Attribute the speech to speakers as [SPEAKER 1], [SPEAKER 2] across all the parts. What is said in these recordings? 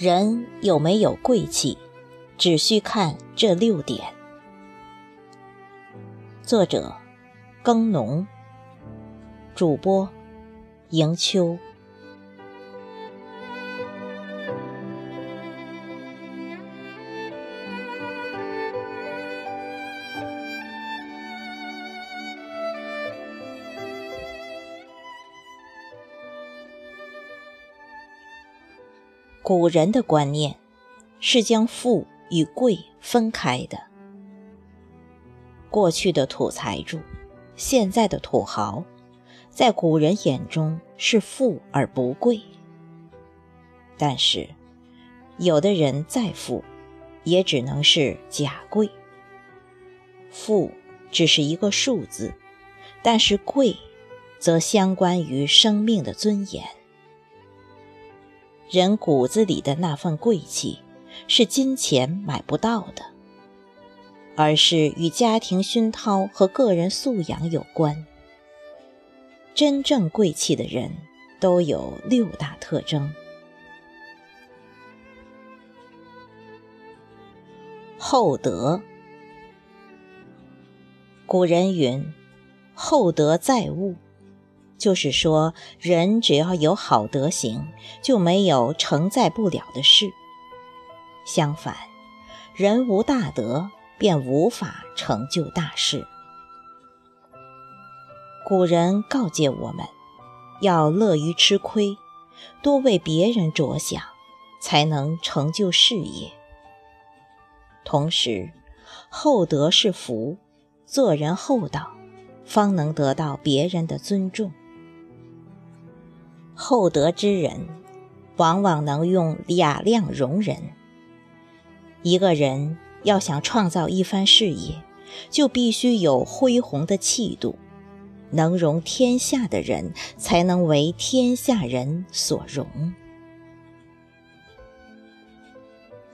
[SPEAKER 1] 人有没有贵气，只需看这六点。作者：耕农，主播：迎秋。古人的观念是将富与贵分开的。过去的土财主，现在的土豪，在古人眼中是富而不贵。但是，有的人再富，也只能是假贵。富只是一个数字，但是贵，则相关于生命的尊严。人骨子里的那份贵气，是金钱买不到的，而是与家庭熏陶和个人素养有关。真正贵气的人，都有六大特征：厚德。古人云：“厚德载物。”就是说，人只要有好德行，就没有承载不了的事。相反，人无大德，便无法成就大事。古人告诫我们，要乐于吃亏，多为别人着想，才能成就事业。同时，厚德是福，做人厚道，方能得到别人的尊重。厚德之人，往往能用雅量容人。一个人要想创造一番事业，就必须有恢宏的气度，能容天下的人，才能为天下人所容。《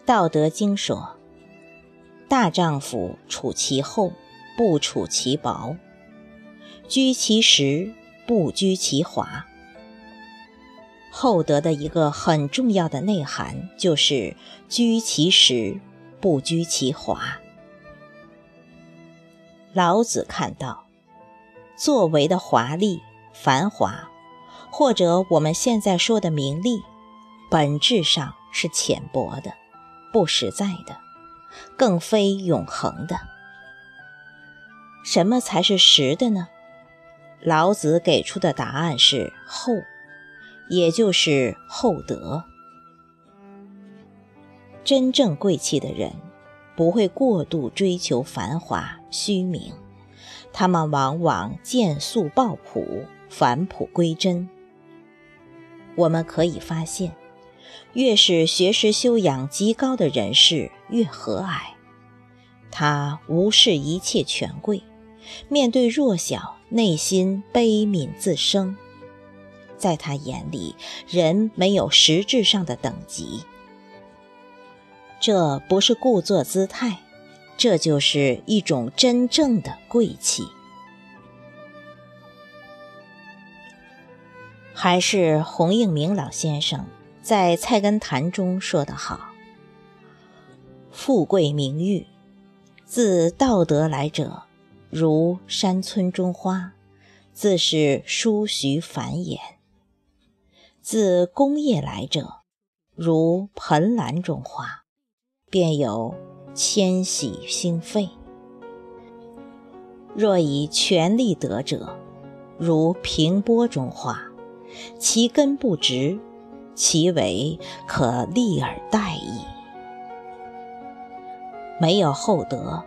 [SPEAKER 1] 道德经》说：“大丈夫处其厚，不处其薄；居其实，不居其华。”厚德的一个很重要的内涵，就是居其实，不居其华。老子看到，作为的华丽、繁华，或者我们现在说的名利，本质上是浅薄的、不实在的，更非永恒的。什么才是实的呢？老子给出的答案是厚。也就是厚德。真正贵气的人，不会过度追求繁华虚名，他们往往见素抱朴，返璞归真。我们可以发现，越是学识修养极高的人士，越和蔼。他无视一切权贵，面对弱小，内心悲悯自生。在他眼里，人没有实质上的等级，这不是故作姿态，这就是一种真正的贵气。还是洪应明老先生在《菜根谭》中说得好：“富贵名誉，自道德来者，如山村中花，自是殊徐繁衍。”自工业来者，如盆兰中花，便有迁徙兴废；若以权力得者，如平波中花，其根不直，其尾可立而待矣。没有厚德，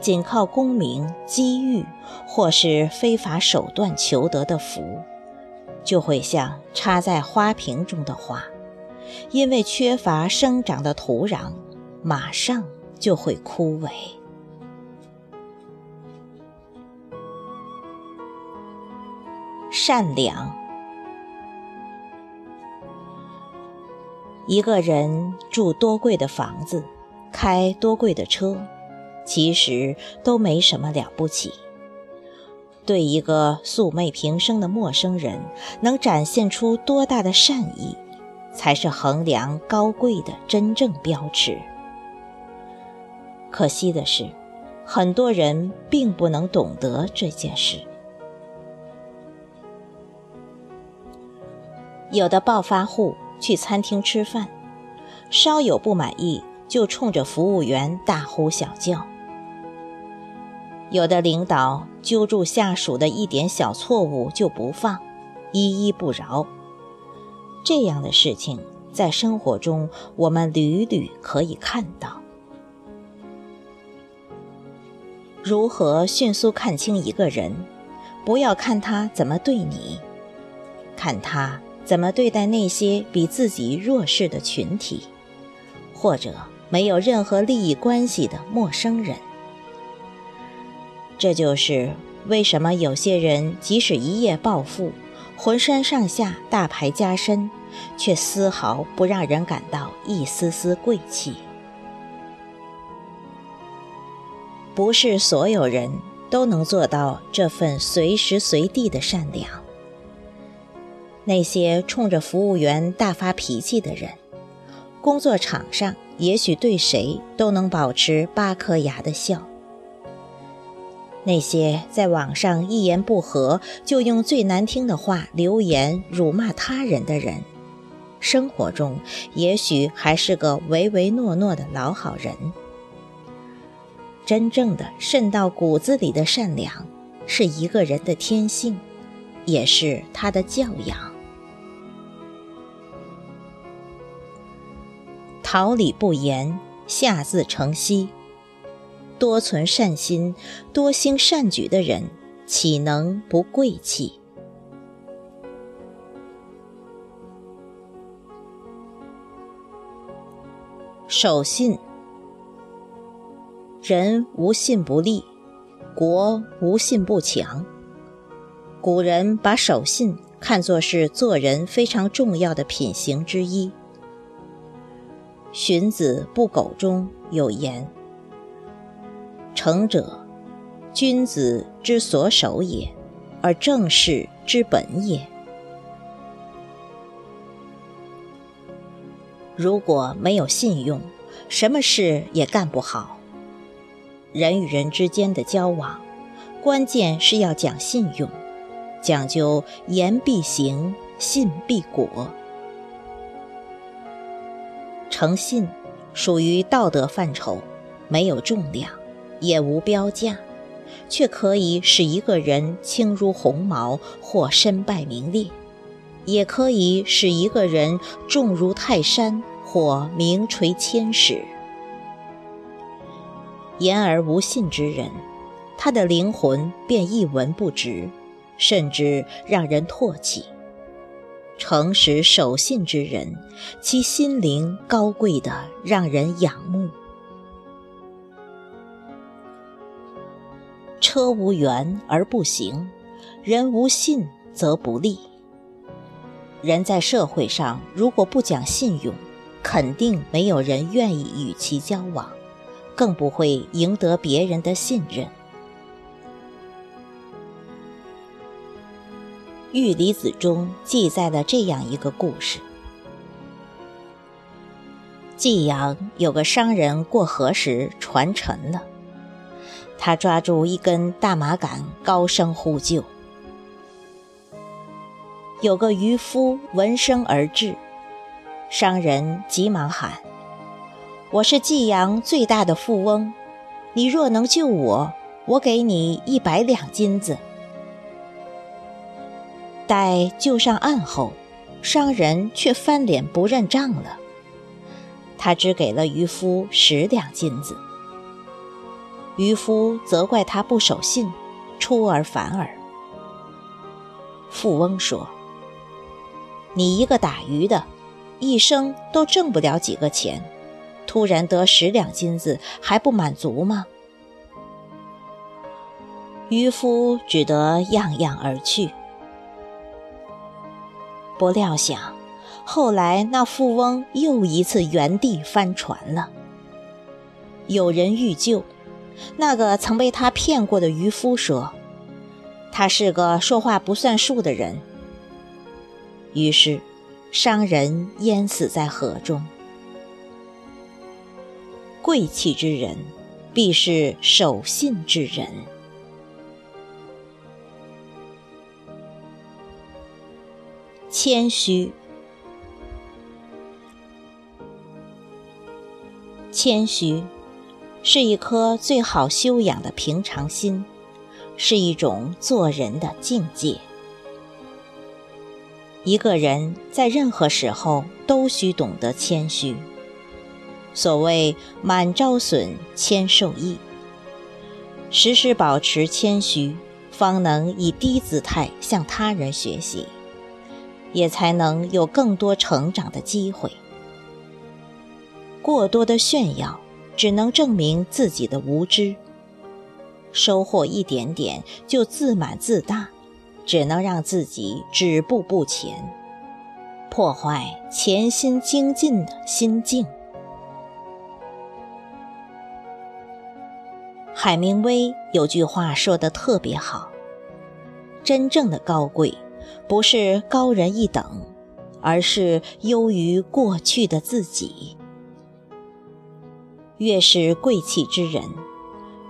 [SPEAKER 1] 仅靠功名、机遇或是非法手段求得的福。就会像插在花瓶中的花，因为缺乏生长的土壤，马上就会枯萎。善良，一个人住多贵的房子，开多贵的车，其实都没什么了不起。对一个素昧平生的陌生人，能展现出多大的善意，才是衡量高贵的真正标尺。可惜的是，很多人并不能懂得这件事。有的暴发户去餐厅吃饭，稍有不满意就冲着服务员大呼小叫；有的领导揪住下属的一点小错误就不放，依依不饶。这样的事情在生活中我们屡屡可以看到。如何迅速看清一个人？不要看他怎么对你，看他怎么对待那些比自己弱势的群体，或者没有任何利益关系的陌生人。这就是为什么有些人即使一夜暴富，浑身上下大牌加身，却丝毫不让人感到一丝丝贵气。不是所有人都能做到这份随时随地的善良。那些冲着服务员大发脾气的人，工作场上也许对谁都能保持八颗牙的笑。那些在网上一言不合就用最难听的话留言辱骂他人的人，生活中也许还是个唯唯诺诺的老好人。真正的渗到骨子里的善良，是一个人的天性，也是他的教养。桃李不言，下自成蹊。多存善心、多兴善举的人，岂能不贵气？守信。人无信不立，国无信不强。古人把守信看作是做人非常重要的品行之一。《荀子·不苟》中有言：“诚者，君子之所守也，而正事之本也。”如果没有信用，什么事也干不好。人与人之间的交往，关键是要讲信用，讲究言必行，信必果。诚信属于道德范畴，没有重量，也无标价，却可以使一个人轻如鸿毛或身败名裂，也可以使一个人重如泰山或名垂千史。言而无信之人，他的灵魂便一文不值，甚至让人唾弃；诚实守信之人，其心灵高贵的让人仰慕。车无辕而不行，人无信则不立。人在社会上如果不讲信用，肯定没有人愿意与其交往。更不会赢得别人的信任。《玉离子》中记载了这样一个故事：济阳有个商人过河时船沉了，他抓住一根大麻杆，高声呼救。有个渔夫闻声而至，商人急忙喊。我是济阳最大的富翁，你若能救我，我给你一百两金子。待救上岸后，商人却翻脸不认账了，他只给了渔夫十两金子。渔夫责怪他不守信，出尔反尔。富翁说：“你一个打鱼的，一生都挣不了几个钱。”突然得十两金子还不满足吗？渔夫只得样样而去。不料想，后来那富翁又一次原地翻船了。有人欲救，那个曾被他骗过的渔夫说：“他是个说话不算数的人。”于是，商人淹死在河中。贵气之人，必是守信之人。谦虚，谦虚是一颗最好修养的平常心，是一种做人的境界。一个人在任何时候都需懂得谦虚。所谓“满招损，谦受益”，时时保持谦虚，方能以低姿态向他人学习。也才能有更多成长的机会。过多的炫耀，只能证明自己的无知；收获一点点就自满自大，只能让自己止步不前，破坏潜心精进的心境。海明威有句话说的特别好：“真正的高贵。”不是高人一等，而是优于过去的自己。越是贵气之人，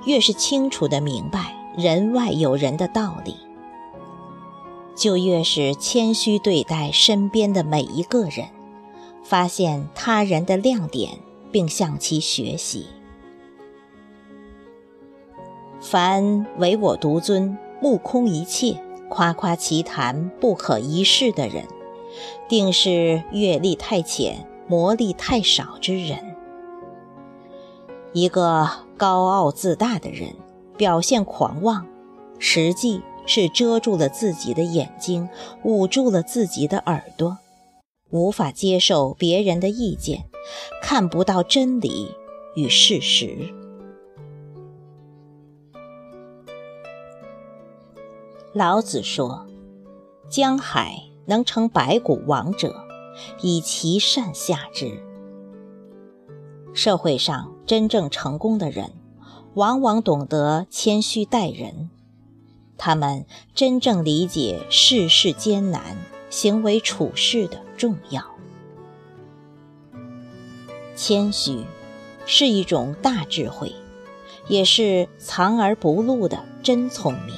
[SPEAKER 1] 越是清楚的明白人外有人的道理，就越是谦虚对待身边的每一个人，发现他人的亮点，并向其学习。凡唯我独尊、目空一切。夸夸其谈不可一世的人，定是阅历太浅、磨砺太少之人。一个高傲自大的人，表现狂妄，实际是遮住了自己的眼睛，捂住了自己的耳朵，无法接受别人的意见，看不到真理与事实。老子说：“江海能成百谷王者，以其善下之。”社会上真正成功的人，往往懂得谦虚待人。他们真正理解世事艰难、行为处事的重要。谦虚是一种大智慧，也是藏而不露的真聪明。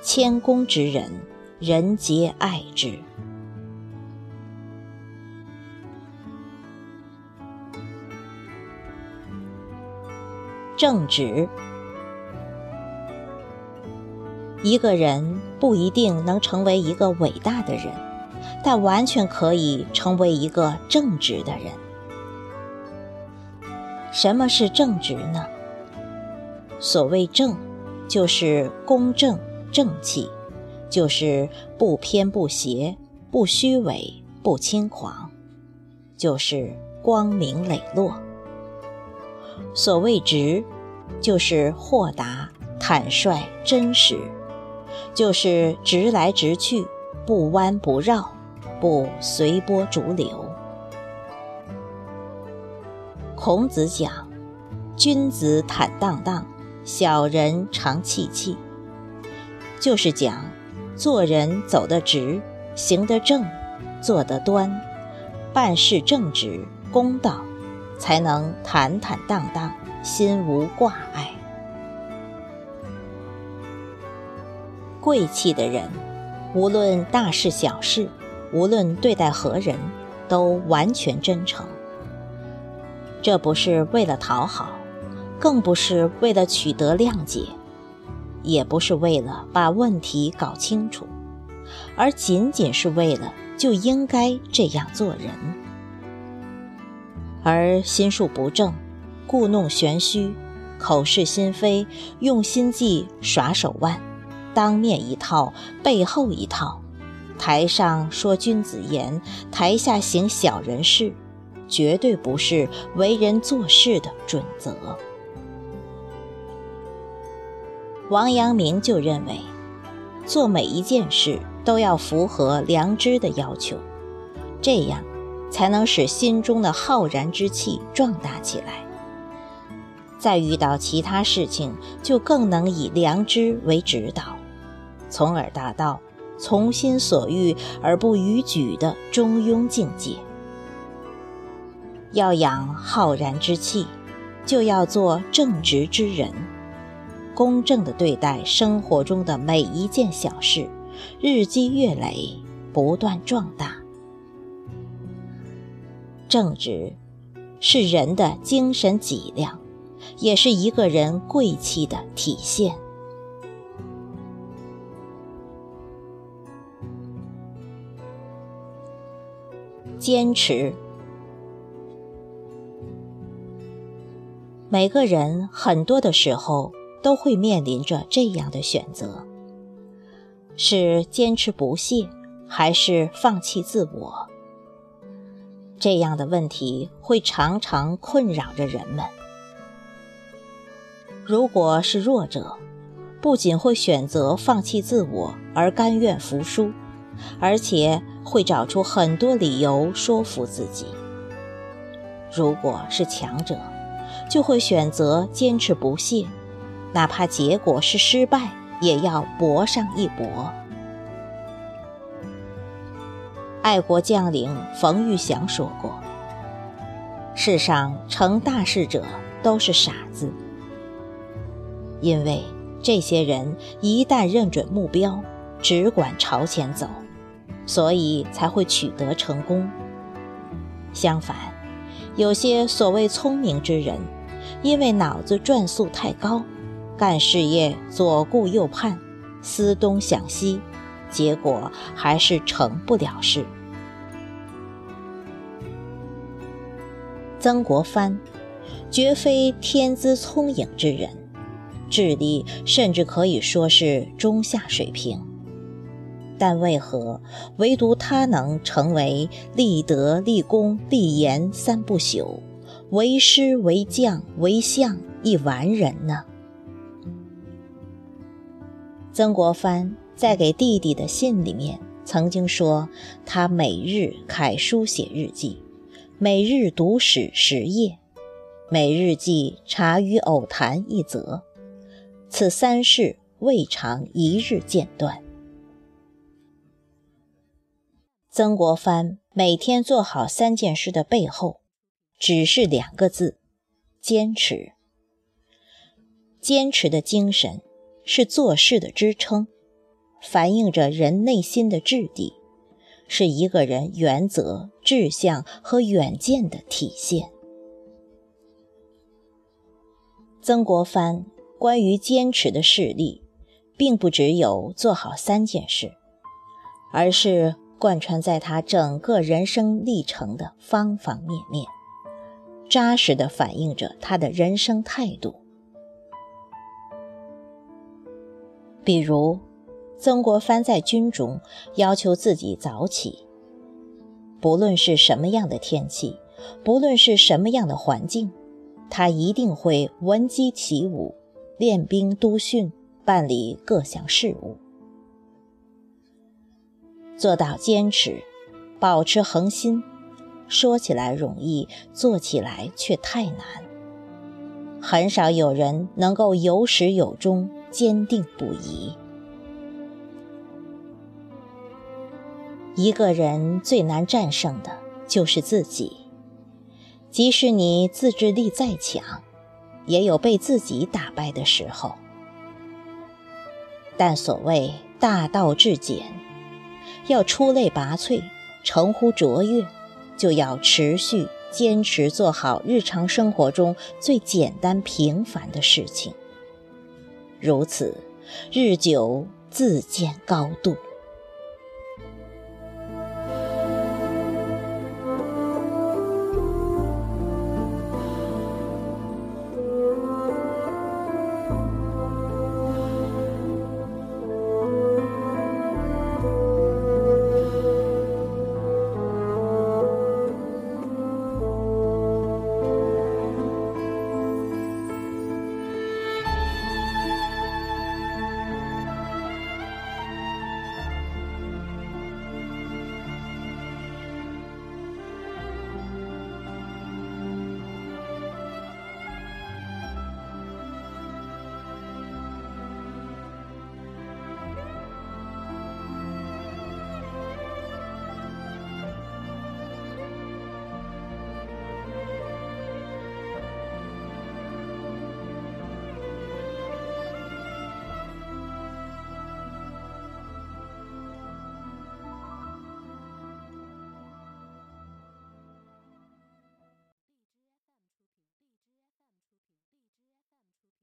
[SPEAKER 1] 谦恭之人，人皆爱之。正直，一个人不一定能成为一个伟大的人，但完全可以成为一个正直的人。什么是正直呢？所谓正，就是公正。正气，就是不偏不斜，不虚伪，不轻狂，就是光明磊落。所谓直，就是豁达、坦率、真实，就是直来直去，不弯不绕，不随波逐流。孔子讲：“君子坦荡荡，小人常戚戚。”就是讲，做人走得直，行得正，做得端，办事正直公道，才能坦坦荡荡，心无挂碍。贵气的人，无论大事小事，无论对待何人，都完全真诚。这不是为了讨好，更不是为了取得谅解。也不是为了把问题搞清楚，而仅仅是为了就应该这样做人。而心术不正、故弄玄虚、口是心非、用心计、耍手腕，当面一套，背后一套，台上说君子言，台下行小人事，绝对不是为人做事的准则。王阳明就认为，做每一件事都要符合良知的要求，这样才能使心中的浩然之气壮大起来。再遇到其他事情，就更能以良知为指导，从而达到从心所欲而不逾矩的中庸境界。要养浩然之气，就要做正直之人，公正地对待生活中的每一件小事，日积月累，不断壮大。正直是人的精神脊梁，也是一个人贵气的体现。坚持。每个人很多的时候都会面临着这样的选择：是坚持不懈，还是放弃自我？这样的问题会常常困扰着人们。如果是弱者，不仅会选择放弃自我而甘愿服输，而且会找出很多理由说服自己；如果是强者，就会选择坚持不懈，哪怕结果是失败，也要搏上一搏。爱国将领冯玉祥说过：“世上成大事者都是傻子，因为这些人一旦认准目标，只管朝前走，所以才会取得成功。相反，有些所谓聪明之人。”因为脑子转速太高，干事业左顾右盼，思东想西，结果还是成不了事。曾国藩绝非天资聪颖之人，智力甚至可以说是中下水平，但为何唯独他能成为立德、立功、立言三不朽？为师为将为相一完人呢？曾国藩在给弟弟的信里面曾经说，他每日楷书写日记，每日读史十页，每日记茶余偶谈一则，此三事未尝一日间断。曾国藩每天做好三件事的背后。只是两个字：坚持。坚持的精神是做事的支撑，反映着人内心的质地，是一个人原则、志向和远见的体现。曾国藩关于坚持的事例，并不只有做好三件事，而是贯穿在他整个人生历程的方方面面。扎实地反映着他的人生态度。比如，曾国藩在军中要求自己早起，不论是什么样的天气，不论是什么样的环境，他一定会闻鸡起舞，练兵督训，办理各项事务，做到坚持，保持恒心。说起来容易，做起来却太难。很少有人能够有始有终、坚定不移。一个人最难战胜的就是自己，即使你自制力再强，也有被自己打败的时候。但所谓大道至简，要出类拔萃，成乎卓越。就要持续坚持做好日常生活中最简单平凡的事情，如此，日久自见高度。